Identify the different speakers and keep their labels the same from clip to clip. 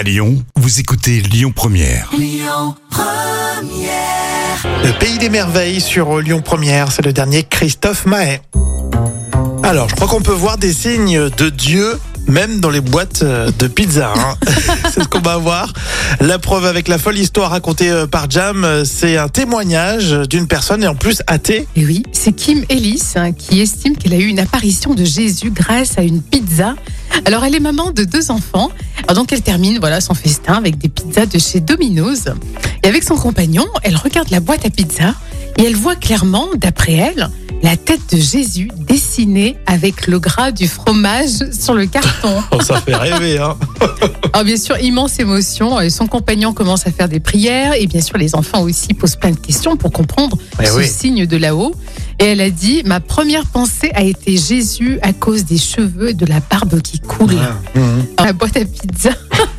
Speaker 1: À Lyon, vous écoutez Lyon Première.
Speaker 2: Le pays des merveilles sur Lyon Première, c'est le dernier Christophe Mahé. Alors, je crois qu'on peut voir des signes de Dieu même dans les boîtes euh, de pizza. hein. c'est ce qu'on va voir. La preuve avec la folle histoire racontée euh, par Jam, euh, c'est un témoignage d'une personne et en plus athée.
Speaker 3: Et oui, c'est Kim Ellis hein, qui estime qu'elle a eu une apparition de Jésus grâce à une pizza. Alors elle est maman de deux enfants. Alors donc elle termine voilà son festin avec des pizzas de chez Domino's. Et avec son compagnon, elle regarde la boîte à pizza et elle voit clairement, d'après elle, la tête de Jésus dessinée avec le gras du fromage sur le carton.
Speaker 2: Oh, ça fait rêver, hein.
Speaker 3: Alors bien sûr, immense émotion. Et Son compagnon commence à faire des prières et bien sûr les enfants aussi posent plein de questions pour comprendre
Speaker 2: Eh
Speaker 3: ce
Speaker 2: oui.
Speaker 3: signe de là-haut. Et elle a dit, ma première pensée a été Jésus à cause des cheveux et de la barbe qui coule
Speaker 2: Mhm.
Speaker 3: dans la boîte à pizza.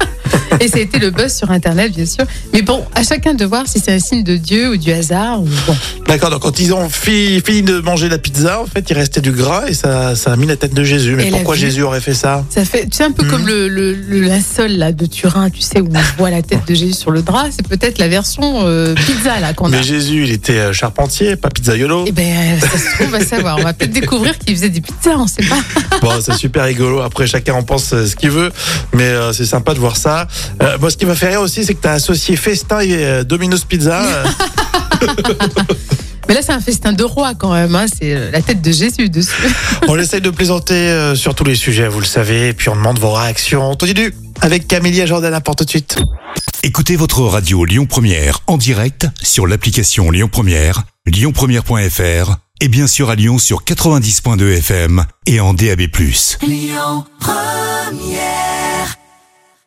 Speaker 3: Et ça a été le buzz sur Internet, bien sûr. Mais bon, à chacun de voir si c'est un signe de Dieu ou du hasard. Ou bon.
Speaker 2: D'accord, donc quand ils ont fi- fini de manger la pizza, en fait, il restait du gras et ça, ça a mis la tête de Jésus. Mais
Speaker 3: Et
Speaker 2: pourquoi. Jésus aurait fait ça?
Speaker 3: Ça fait, tu sais, un peu comme le, le, le linceul là, de Turin, tu sais, où on voit la tête de Jésus sur le drap. C'est peut-être la version euh, pizza là qu'on a.
Speaker 2: Mais Jésus, il était euh, charpentier, pas pizzaiolo.
Speaker 3: Eh ben, ça se trouve, on va savoir. On va peut-être découvrir qu'il faisait des pizzas, on sait pas.
Speaker 2: Bon, c'est super rigolo. Après, chacun en pense euh, ce qu'il veut, mais euh, c'est sympa de voir ça. Euh, moi, ce qui m'a fait rire aussi, c'est que tu as associé Festin et euh, Domino's Pizza. Euh,
Speaker 3: Mais là, c'est un festin de roi quand même. Hein. C'est euh, la tête de Jésus dessus.
Speaker 2: on essaye de plaisanter euh, sur tous les sujets, vous le savez, et puis on demande vos réactions. On continue avec Camélia Jordana pour tout de suite.
Speaker 1: Écoutez votre radio Lyon Première en direct sur l'application Lyon Première, lyonpremière.fr et bien sûr à Lyon sur 90.2 FM et en DAB+.